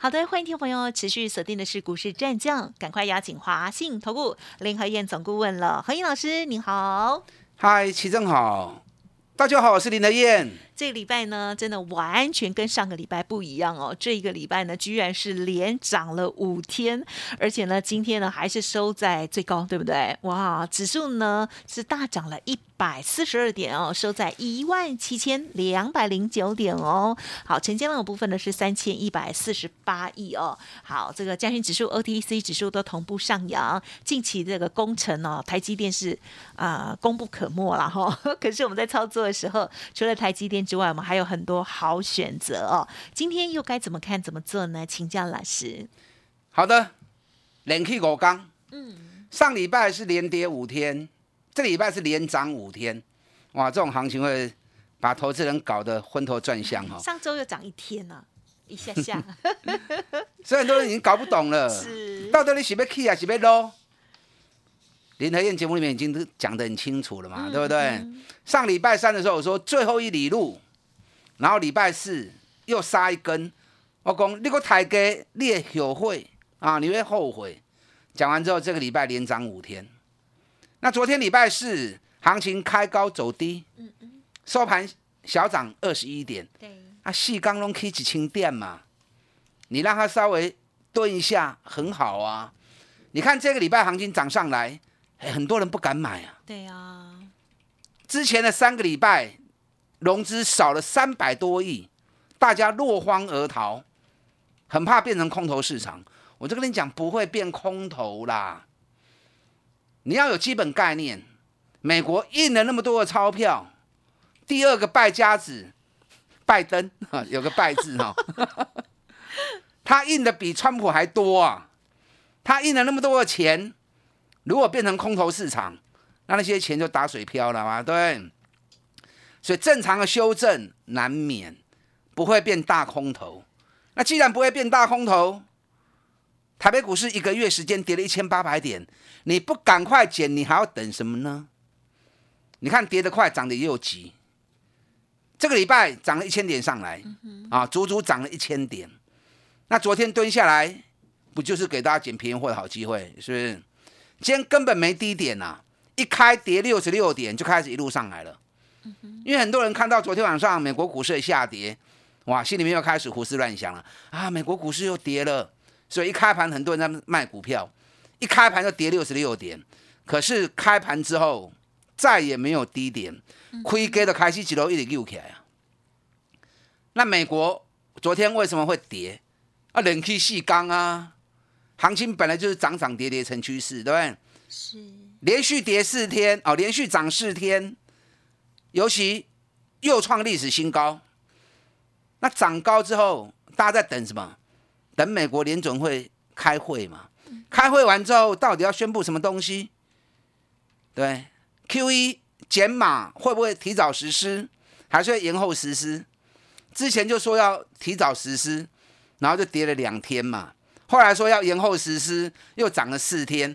好的，欢迎听众朋友持续锁定的是股市战将，赶快邀请华信投顾林和燕总顾问了，何燕老师您好，嗨，齐正好，大家好，我是林和燕。这个礼拜呢，真的完全跟上个礼拜不一样哦。这一个礼拜呢，居然是连涨了五天，而且呢，今天呢还是收在最高，对不对？哇，指数呢是大涨了一百四十二点哦，收在一万七千两百零九点哦。好，成交量的部分呢是三千一百四十八亿哦。好，这个加权指数、OTC 指数都同步上扬。近期这个工程哦，台积电是啊功不可没了哈。可是我们在操作的时候，除了台积电。之外，我们还有很多好选择哦。今天又该怎么看、怎么做呢？请教老师。好的，连续五刚，嗯，上礼拜是连跌五天，这礼拜是连涨五天，哇，这种行情会把投资人搞得昏头转向哈。上周又涨一天呢，一下下，所以很多人已经搞不懂了，是到底你是要 key 还是要 low？林和燕节目里面已经都讲得很清楚了嘛，对不对？上礼拜三的时候我说最后一里路，然后礼拜四又杀一根，我讲你个台阶你也后悔啊，你会后悔。讲完之后，这个礼拜连涨五天。那昨天礼拜四行情开高走低，收盘小涨二十一点。对，啊，细钢龙 K 几轻点嘛，你让它稍微蹲一下很好啊。你看这个礼拜行情涨上来。很多人不敢买啊。对啊，之前的三个礼拜融资少了三百多亿，大家落荒而逃，很怕变成空头市场。我就跟你讲，不会变空头啦。你要有基本概念，美国印了那么多的钞票，第二个败家子拜登啊，有个败字哈，他印的比川普还多啊，他印了那么多的钱。如果变成空头市场，那那些钱就打水漂了嘛，对。所以正常的修正难免不会变大空头。那既然不会变大空头，台北股市一个月时间跌了一千八百点，你不赶快减，你还要等什么呢？你看跌得快，涨得又急。这个礼拜涨了一千点上来，啊，足足涨了一千点。那昨天蹲下来，不就是给大家捡便宜货的好机会，是不是？今天根本没低点呐，一开跌六十六点就开始一路上来了。因为很多人看到昨天晚上美国股市的下跌，哇，心里面又开始胡思乱想了啊，美国股市又跌了，所以一开盘很多人在卖股票，一开盘就跌六十六点，可是开盘之后再也没有低点，亏给的开始几楼一直溜起来啊。那美国昨天为什么会跌？啊，冷气细钢啊。行情本来就是涨涨跌跌成趋势，对不对？是连续跌四天哦，连续涨四天，尤其又创历史新高。那涨高之后，大家在等什么？等美国联准会开会嘛？开会完之后，到底要宣布什么东西？对，Q E 减码会不会提早实施，还是会延后实施？之前就说要提早实施，然后就跌了两天嘛。后来说要延后实施，又涨了四天。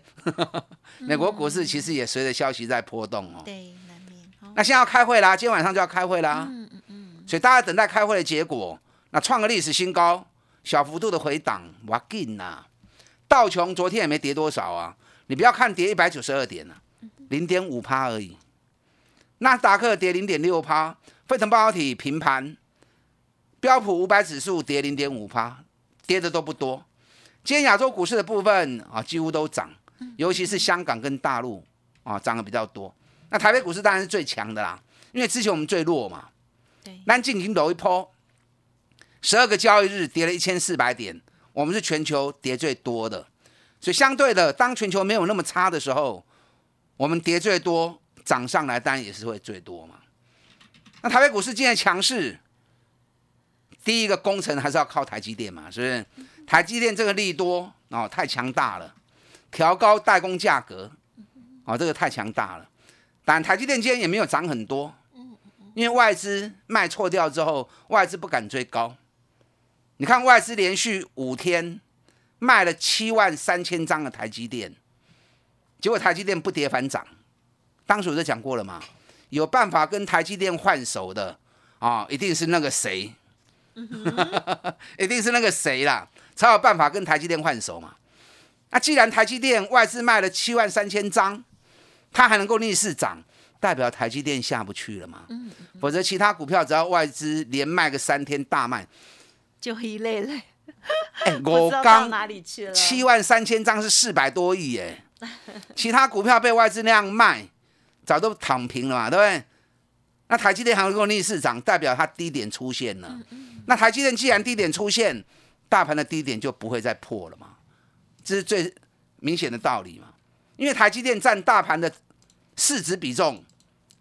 美国股市其实也随着消息在波动哦。对，难免。那现在要开会啦，今天晚上就要开会啦。嗯嗯嗯。所以大家等待开会的结果。那创个历史新高，小幅度的回档，哇劲呐！道琼昨天也没跌多少啊，你不要看跌一百九十二点啊，零点五趴而已。纳斯达克跌零点六趴，费城半导体平盘，标普五百指数跌零点五趴，跌的都不多。今天亚洲股市的部分啊，几乎都涨，尤其是香港跟大陆啊，涨得比较多。那台北股市当然是最强的啦，因为之前我们最弱嘛。对。南京已经走一波，十二个交易日跌了一千四百点，我们是全球跌最多的。所以相对的，当全球没有那么差的时候，我们跌最多，涨上来当然也是会最多嘛。那台北股市今天强势，第一个工程还是要靠台积电嘛，是不是？台积电这个利多哦，太强大了，调高代工价格，哦，这个太强大了。但台积电今天也没有涨很多，因为外资卖错掉之后，外资不敢追高。你看外资连续五天卖了七万三千张的台积电，结果台积电不跌反涨。当时我就讲过了嘛，有办法跟台积电换手的啊，一定是那个谁，一定是那个谁啦，才有办法跟台积电换手嘛。那既然台积电外资卖了七万三千张，它还能够逆势涨，代表台积电下不去了嘛？否则其他股票只要外资连卖个三天大卖，就一类类。哎，我刚哪里去了？七万三千张是四百多亿耶，其他股票被外资那样卖，早都躺平了嘛，对不对？那台积电还能够逆市涨，代表它低点出现了。那台积电既然低点出现，大盘的低点就不会再破了嘛，这是最明显的道理嘛。因为台积电占大盘的市值比重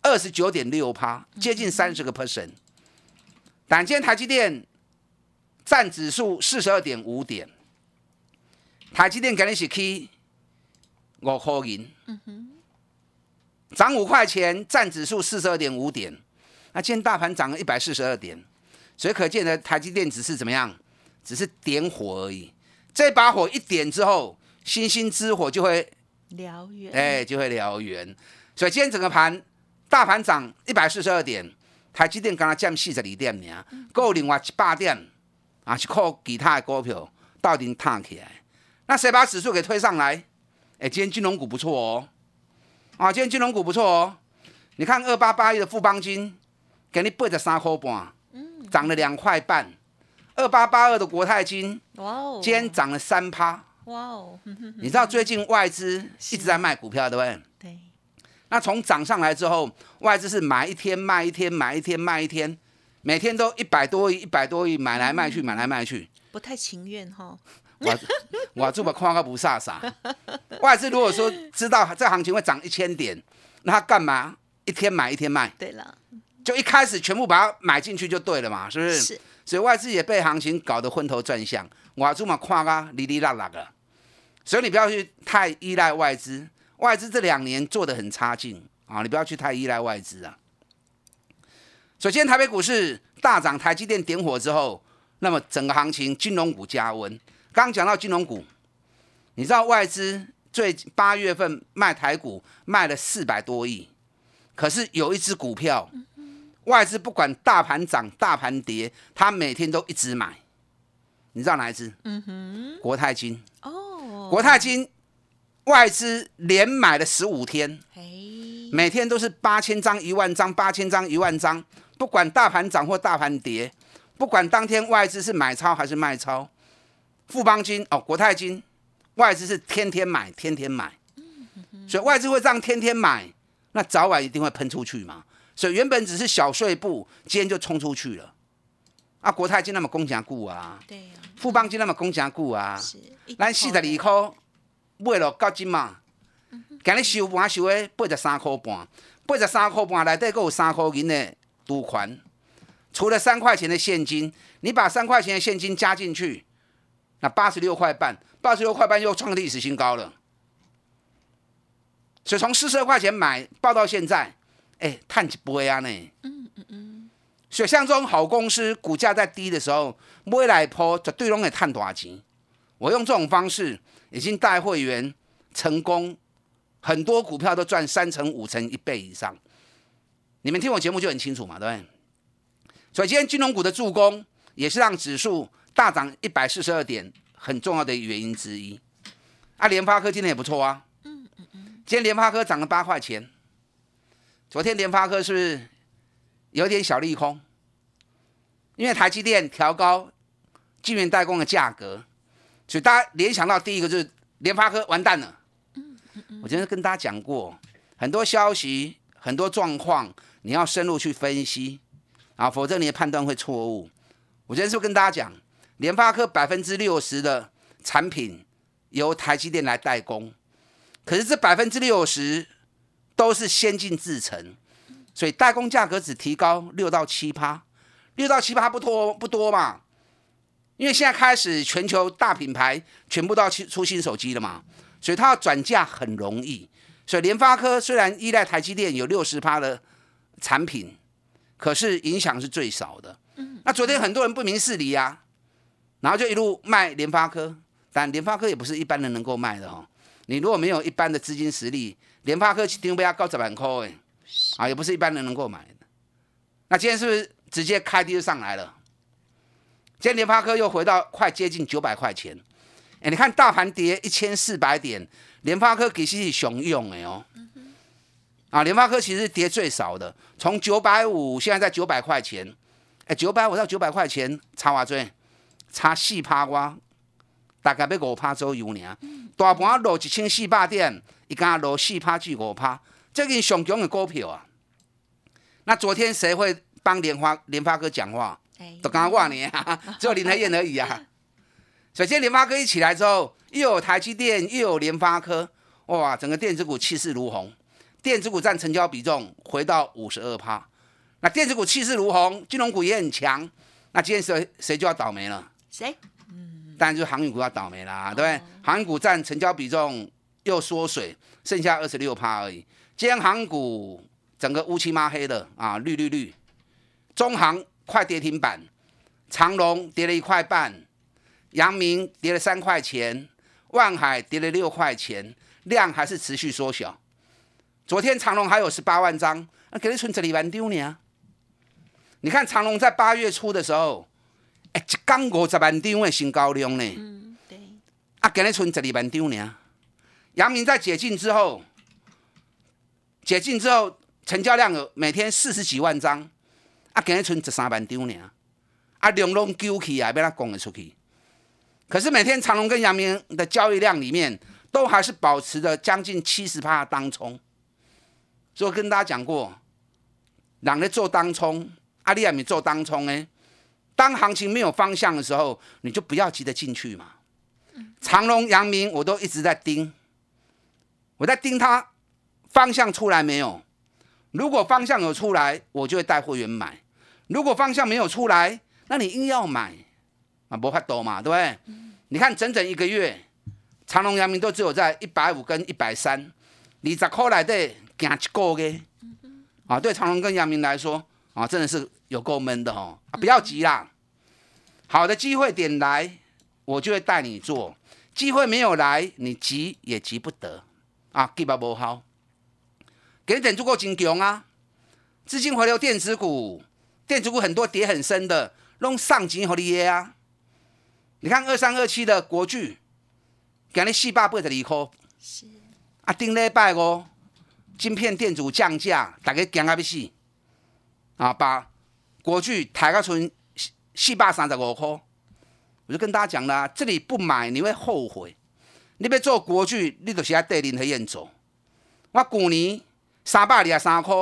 二十九点六趴，接近三十个 percent。但今天台积电占指数四十二点五点，台积电肯定是 K 五块银，涨五块钱，占指数四十二点五点。那今天大盘涨了一百四十二点，所以可见的台积电只是怎么样？只是点火而已。这把火一点之后，星星之火就会燎原，哎，就会燎原。所以今天整个盘，大盘涨一百四十二点，台积电刚刚降四十二点呢，够另外一百点啊，去靠其他的股票到底烫起来。那谁把指数给推上来？哎，今天金融股不错哦，啊，今天金融股不错哦。你看二八八一的富邦金，给你八十三块半，涨了两块半。二八八二的国泰金，哇哦，今天涨了三趴。哇哦，你知道最近外资一直在卖股票，对不对？对，那从涨上来之后，外资是买一天卖一天，买一天卖一天，每天都一百多亿、一百多亿买来卖去，买来卖去。不太情愿哈。我我这么夸个不飒飒。外资如果说知道这行情会涨一千点，那他干嘛一天买一天卖？对了，就一开始全部把它买进去就对了嘛，是不是？是。所以外资也被行情搞得昏头转向，我这么看个哩哩啦啦的。所以你不要去太依赖外资，外资这两年做的很差劲啊，你不要去太依赖外资啊。首先，台北股市大涨，台积电点火之后，那么整个行情金融股加温。刚刚讲到金融股，你知道外资最八月份卖台股卖了四百多亿，可是有一只股票，外资不管大盘涨大盘跌，他每天都一直买。你知道哪一只？嗯哼，国泰金。哦，国泰金外资连买了十五天，每天都是八千张、一万张、八千张、一万张，不管大盘涨或大盘跌，不管当天外资是买超还是卖超。富邦金哦，国泰金，外资是天天买，天天买，所以外资会这样天天买，那早晚一定会喷出去嘛。所以原本只是小碎步，今天就冲出去了。啊，国泰金那么公强股啊，对呀，富邦金那么公强股啊，咱四十二块买了到今嘛，今日收盘收的八十三块半，八十三块半内底够有三块银的赌款，除了三块钱的现金，你把三块钱的现金加进去。那八十六块半，八十六块半又创历史新高了。所以从四十二块钱买报到现在，哎，探一波啊呢？嗯嗯嗯。所以像这种好公司，股价在低的时候，买来破绝对拢会探大钱。我用这种方式已经带会员成功，很多股票都赚三成、五成、一倍以上。你们听我节目就很清楚嘛，对不对？所以今天金融股的助攻，也是让指数。大涨一百四十二点，很重要的原因之一。啊，联发科今天也不错啊。嗯嗯嗯。今天联发科涨了八块钱。昨天联发科是不是有点小利空？因为台积电调高晶圆代工的价格，所以大家联想到第一个就是联发科完蛋了。嗯嗯。我今天跟大家讲过很多消息、很多状况，你要深入去分析啊，否则你的判断会错误。我今天是不是跟大家讲？联发科百分之六十的产品由台积电来代工，可是这百分之六十都是先进制程，所以代工价格只提高六到七趴，六到七趴不多不多嘛？因为现在开始全球大品牌全部都要出出新手机了嘛，所以它要转嫁很容易，所以联发科虽然依赖台积电有六十趴的产品，可是影响是最少的。那昨天很多人不明事理呀、然后就一路卖联发科，但联发科也不是一般人能够卖的哦。你如果没有一般的资金实力，联发科一定不要高十万块哎，啊，也不是一般人能够买的。那今天是不是直接开低就上来了？今天联发科又回到快接近九百块钱。哎，你看大盘跌一千四百点，联发科其实是熊用的哦。啊，联发科其实是跌最少的，从九百五现在在九百块钱，哎，九百五到九百块钱差偌多？差四趴瓜，大概要五趴左右呢。大盘落一千四百点，伊敢落四趴至五趴，最近上强的股票啊。那昨天谁会帮联发联发哥讲话？哎都刚刚我呢啊，只有林和燕而已啊。首先，联发科一起来之后，又有台积电，又有联发科，哇，整个电子股气势如虹，电子股占成交比重回到五十二趴。那电子股气势如虹，金融股也很强。那今天谁谁就要倒霉了？谁？嗯当然就是航运股要倒霉啦，对不对？航运股占成交比重又缩水，剩下二十六趴而已。今天航股整个乌漆抹黑的啊，绿绿绿。中航快跌停板，长隆跌了一块半，阳明跌了三块钱，万海跌了六块钱，量还是持续缩小。昨天长隆还有十八万张，那给你存这里万丢呢？你看长隆在八月初的时候，哎，一缸五十万张的新高量呢，嗯，对，啊，给你存十二万张呢。阳明在解禁之后，解禁之后成交量有每天四十几万张，啊，给你存十三万张呢。啊，量拢揪起来，被他拱了出去。可是每天长隆跟阳明的交易量里面，都还是保持着将近七十趴当冲。所以我跟大家讲过，人咧做当冲，阿里亚米做当冲呢，当行情没有方向的时候，你就不要急着进去嘛。长隆、阳明我都一直在盯，我在盯它方向出来没有。如果方向有出来，我就会带会员买；如果方向没有出来，那你硬要买啊，不怕多嘛，对不对？你看整整一个月，长隆、阳明都只有在一百五跟一百三，二十块来的行一个月，啊，对长隆跟阳明来说啊，真的是有够闷的哦，啊，不要急啦，好的机会点来，我就会带你做；机会没有来，你急也急不得啊，基本不好。给点足够真强啊！资金回流电子股，电子股很多跌很深的，弄上金和你耶啊！你看二三二七的国巨，今日四百八十二块，是啊，顶礼拜哦，晶片电阻降价，大家惊啊要死啊！把国巨抬到存四百三十五块，我就跟大家讲啦，这里不买你会后悔。你要做国剧，你就是要带林和燕走。我去年三百二十三块，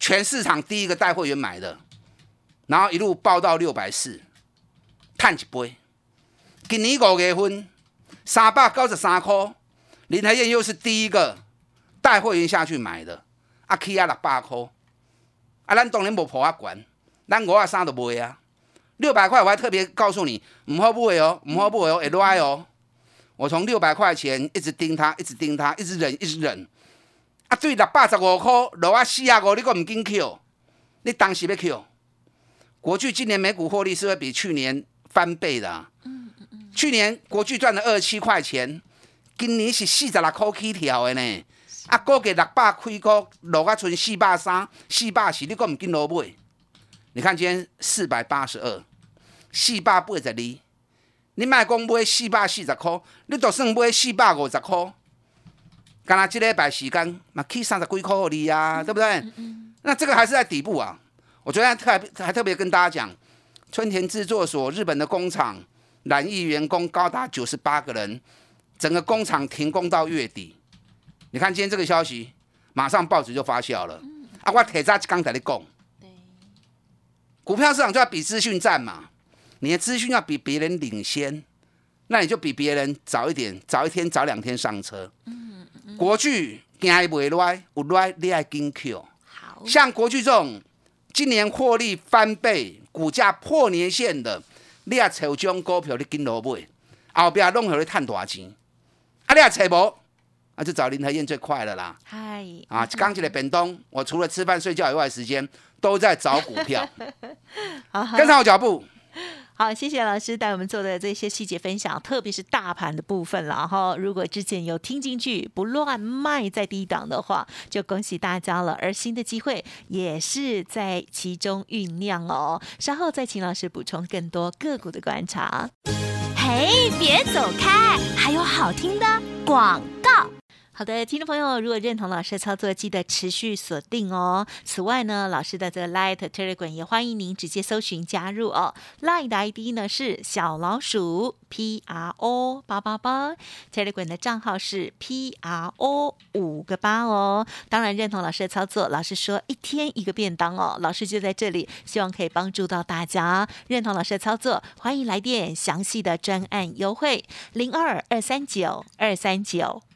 全市场第一个带会员买的，然后一路报到六百四，赚一杯。今年五月份三百九十三块，林和燕又是第一个带会员下去买的，啊起啊六百块，啊咱当然无破啊悬，咱五啊三都卖啊，六百块我还特别告诉你，唔好买哦，唔好买哦，会赖哦。我从六百块钱一直盯它，一直盯它，一直忍，一直忍。啊，对六百十五块落啊四啊五，你个唔紧 Q，你当时要 Q。国巨今年每股获利是会比去年翻倍的、啊。去年国巨赚了二十七块钱，今年是四十六块起跳的呢。啊，估计六百开股落啊剩四百三、四百四，你个唔紧落买。你看今天四百八十二，四百八十二。你卖讲买四百四十块，你就算买四百五十块，干那这礼拜时间嘛起三十几块给你啊，对不对？那这个还是在底部啊。我昨天特还特别跟大家讲，春田制作所日本的工厂染疫员工高达九十八个人，整个工厂停工到月底。你看今天这个消息，马上报纸就发酵了。啊，我铁渣刚才你讲，对，股票市场就要比资讯战嘛。你的资讯要比别人领先，那你就比别人早一点，早一天、早两天上车。嗯嗯国巨惊伊袂赖，有赖你爱跟 Q。好，像国巨这种今年获利翻倍、股价破年线的，你也找这种股票你跟落买，后壁弄互你赚大钱。啊，你也找无，啊，就找林和燕最快了啦。嗨，啊，刚起来本东，我除了吃饭睡觉以外的时间都在找股票，好好跟上我脚步。好，谢谢老师带我们做的这些细节分享，特别是大盘的部分了哈。如果之前有听进去，不乱卖在低档的话，就恭喜大家了。而新的机会也是在其中酝酿哦。稍后再请老师补充更多个股的观察。嘿，别走开，还有好听的广。好的，听众朋友，如果认同老师的操作，记得持续锁定哦。此外呢，老师的这个 Light Telegram 也欢迎您直接搜寻加入哦。Light 的 ID 呢是小老鼠 P R O 八八八，Telegram 的账号是 P R O 五个八哦。当然认同老师的操作，老师说一天一个便当哦，老师就在这里，希望可以帮助到大家。认同老师的操作，欢迎来电详细的专案优惠零二二三九二三九。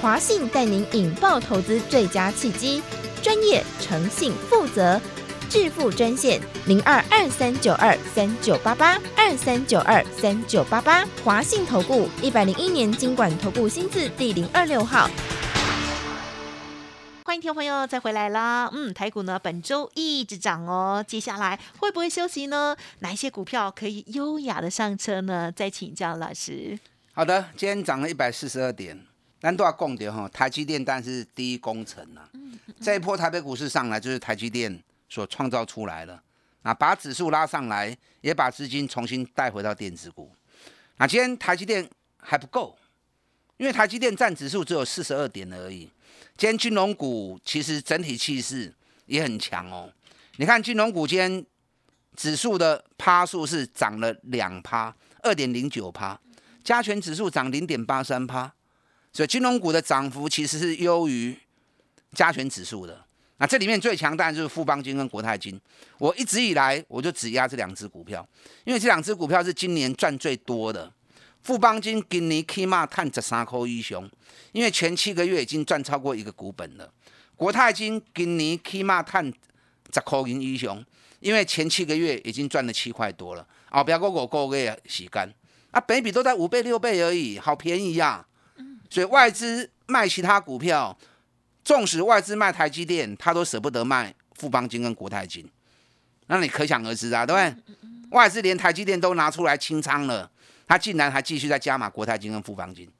华信带您引爆投资最佳契机，专业、诚信、负责，致富专线零二二三九二三九八八二三九二三九八八，华信投顾一百零一年经管投顾新字第零二六号。欢迎听众朋友再回来啦！嗯，台股呢本周一直涨哦，接下来会不会休息呢？哪一些股票可以优雅的上车呢？再请教老师。好的，今天涨了一百四十二点。咱都要讲的哈，台积电但是第一工程啊，这一波台北股市上来就是台积电所创造出来的，啊，把指数拉上来，也把资金重新带回到电子股。那今天台积电还不够，因为台积电占指数只有四十二点而已。今天金融股其实整体气势也很强哦。你看金融股今天指数的趴数是涨了两趴，二点零九趴，加权指数涨零点八三趴。所以金融股的涨幅其实是优于加权指数的。那这里面最强当然就是富邦金跟国泰金。我一直以来我就只压这两只股票，因为这两只股票是今年赚最多的。富邦金今年起码探十三块一雄，因为前七个月已经赚超过一个股本了。国泰金今年起码探十块银一雄，因为前七个月已经赚了七块多了。哦，不要过五个月洗干啊，本比都在五倍六倍而已，好便宜呀。所以外资卖其他股票，纵使外资卖台积电，他都舍不得卖富邦金跟国泰金，那你可想而知啊，对不对？外资连台积电都拿出来清仓了，他竟然还继续在加码国泰金跟富邦金，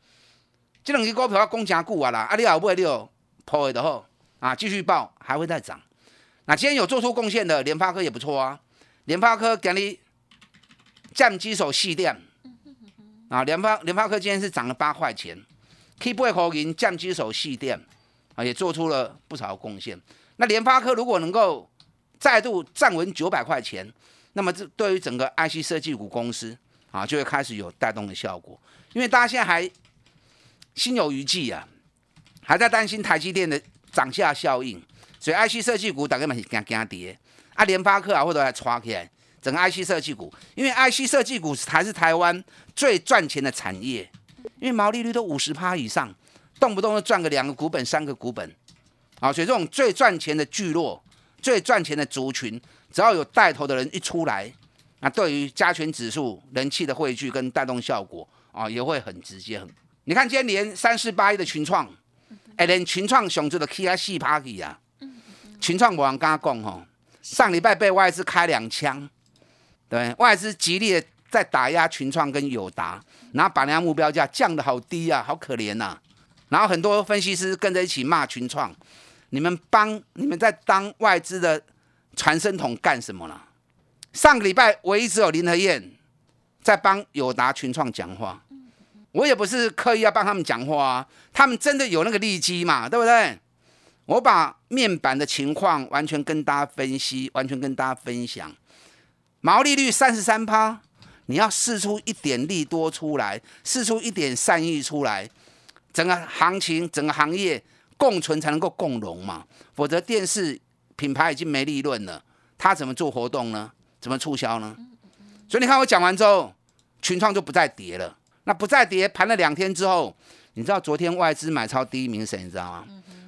这两只股票要攻加固啊啦，啊你好不会你有破的后啊，继续报还会再涨。那今天有做出贡献的联发科也不错啊，联发科给你降基手细电啊，联发联发科今天是涨了八块钱。K 八口银降机手细电啊，也做出了不少贡献。那联发科如果能够再度站稳九百块钱，那么这对于整个 IC 设计股公司啊，就会开始有带动的效果。因为大家现在还心有余悸啊，还在担心台积电的涨价效应，所以 IC 设计股大概嘛是惊惊跌啊。联发科啊，或者来抓起来整个 IC 设计股，因为 IC 设计股才是台湾最赚钱的产业。因为毛利率都五十趴以上，动不动就赚个两个股本、三个股本，啊，所以这种最赚钱的聚落、最赚钱的族群，只要有带头的人一出来，那对于加权指数人气的汇聚跟带动效果啊，也会很直接。很，你看今天连三四八一的群创，哎，连群创熊子的 K I 四 party 啊，群创我人敢讲吼，上礼拜被外资开两枪，对，外资极力的在打压群创跟友达。然后把人家目标价降得好低啊，好可怜呐！然后很多分析师跟着一起骂群创，你们帮你们在当外资的传声筒干什么呢？上个礼拜唯一只有林和燕在帮友达群创讲话，我也不是刻意要帮他们讲话啊，他们真的有那个利基嘛，对不对？我把面板的情况完全跟大家分析，完全跟大家分享。毛利率三十三趴，你要试出一点利多出来，试出一点善意出来，整个行情、整个行业共存才能够共荣嘛。否则电视品牌已经没利润了，他怎么做活动呢？怎么促销呢？所以你看我讲完之后，群创就不再跌了。那不再跌，盘了两天之后，你知道昨天外资买超第一名是谁？你知道吗？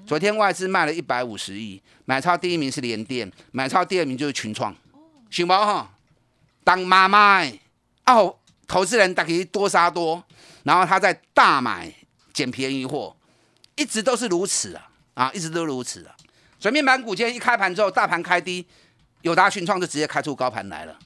昨天外资卖了一百五十亿，买超第一名是联电，买超第二名就是群创，行不哈？当妈妈哦，投资人大可以多杀多，然后他再大买捡便宜货，一直都是如此啊啊，一直都如此啊。所以面板股今天一开盘之后，大盘开低，友达群创就直接开出高盘来了。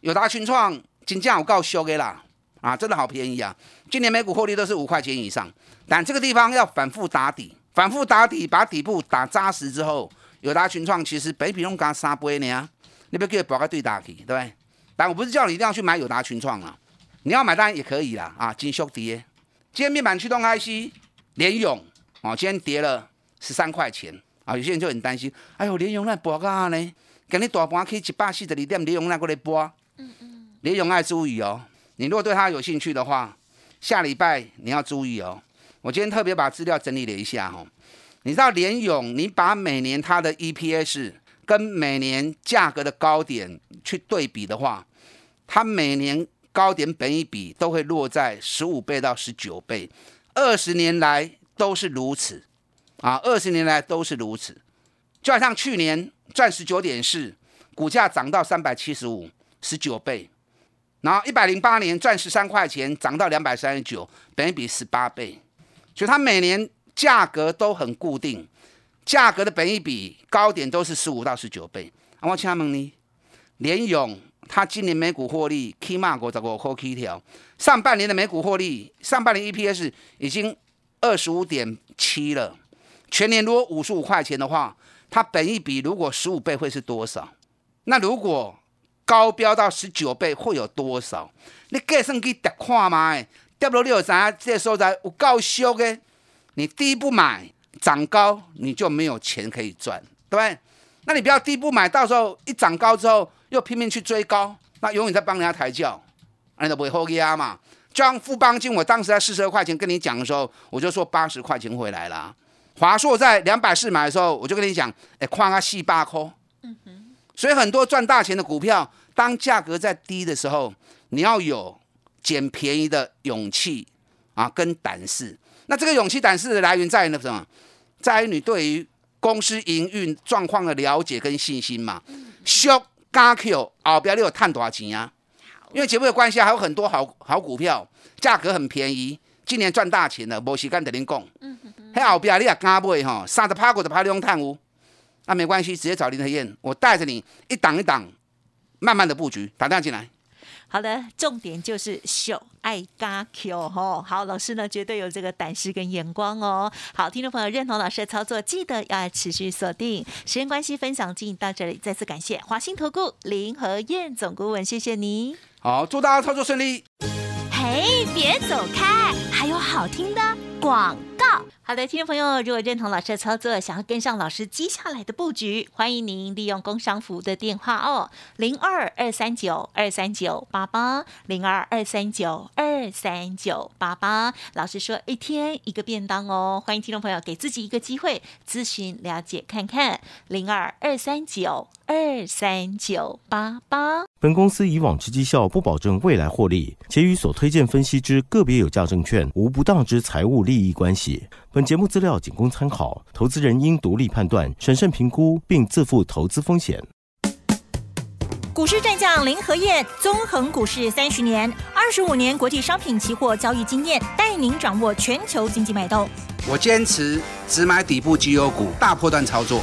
友达群创金价我告修给啦啊，真的好便宜啊！今年每股获利都是五块钱以上，但这个地方要反复打底。反复打底，把底部打扎实之后，友达群创其实北比用刚三倍呢，你不要给它保个对打去，对不对？但我不是叫你一定要去买友达群创啊，你要买当然也可以啦啊，金修跌，今天面板驱动 IC 联勇哦，今天跌了十三块钱啊，有些人就很担心，哎呦联勇那博个呢？今日大盘可以一百四十二点，联勇那过来博，嗯嗯，联勇爱注意哦，你如果对它有兴趣的话，下礼拜你要注意哦。我今天特别把资料整理了一下哦，你知道联勇，你把每年它的 EPS 跟每年价格的高点去对比的话，它每年高点本一比都会落在十五倍到十九倍，二十年来都是如此啊，二十年来都是如此，就好像去年赚十九点四，股价涨到三百七十五，十九倍，然后一百零八年赚十三块钱，涨到两百三十九，本一比十八倍。所以它每年价格都很固定，价格的本益比高点都是十五到十九倍。我请问你，联勇它今年每股获利起码五十五块起条，上半年的每股获利，上半年 EPS 已经二十五点七了，全年如果五十五块钱的话，它本益比如果十五倍会是多少？那如果高标到十九倍会有多少？你计算去得看嘛？跌落六三，这时候在有够俗的。你低不买，涨高你就没有钱可以赚，对不对？那你不要低不买，到时候一涨高之后又拼命去追高，那永远在帮人家抬轿，那都不会后压嘛。就像富邦金，我当时在四十二块钱跟你讲的时候，我就说八十块钱回来了。华硕在两百四买的时候，我就跟你讲，哎，夸他细八颗。嗯哼。所以很多赚大钱的股票，当价格在低的时候，你要有。捡便宜的勇气啊，跟胆识。那这个勇气胆识的来源在于什么？在于你对于公司营运状况的了解跟信心嘛。加 Q 后边你有赚多少钱啊？因为节目的关系，还有很多好好股票，价格很便宜，今年赚大钱了。无时间跟您讲。嗯嗯嗯。后边你也加买哈，三十趴股的趴用探五，那没关系，直接找林德燕，我带着你一档一档，慢慢的布局，打电话进来。好的，重点就是秀爱嘎 Q 哦。好，老师呢绝对有这个胆识跟眼光哦。好，听众朋友认同老师的操作，记得要持续锁定。时间关系，分享进行到这里，再次感谢华兴投顾林和燕总顾问，谢谢你。好，祝大家操作顺利。嘿，别走开，还有好听的广告。好的，听众朋友，如果认同老师的操作，想要跟上老师接下来的布局，欢迎您利用工商服务的电话哦，零二二三九二三九八八，零二二三九二三九八八。老师说一天一个便当哦，欢迎听众朋友给自己一个机会咨询了解看看，零二二三九二三九八八。本公司以往之绩效不保证未来获利，且与所推荐分析之个别有价证券无不当之财务利益关系。本节目资料仅供参考，投资人应独立判断、审慎评估，并自负投资风险。股市战将林和燕，纵横股市三十年，二十五年国际商品期货交易经验，带您掌握全球经济脉动。我坚持只买底部绩优股，大波段操作。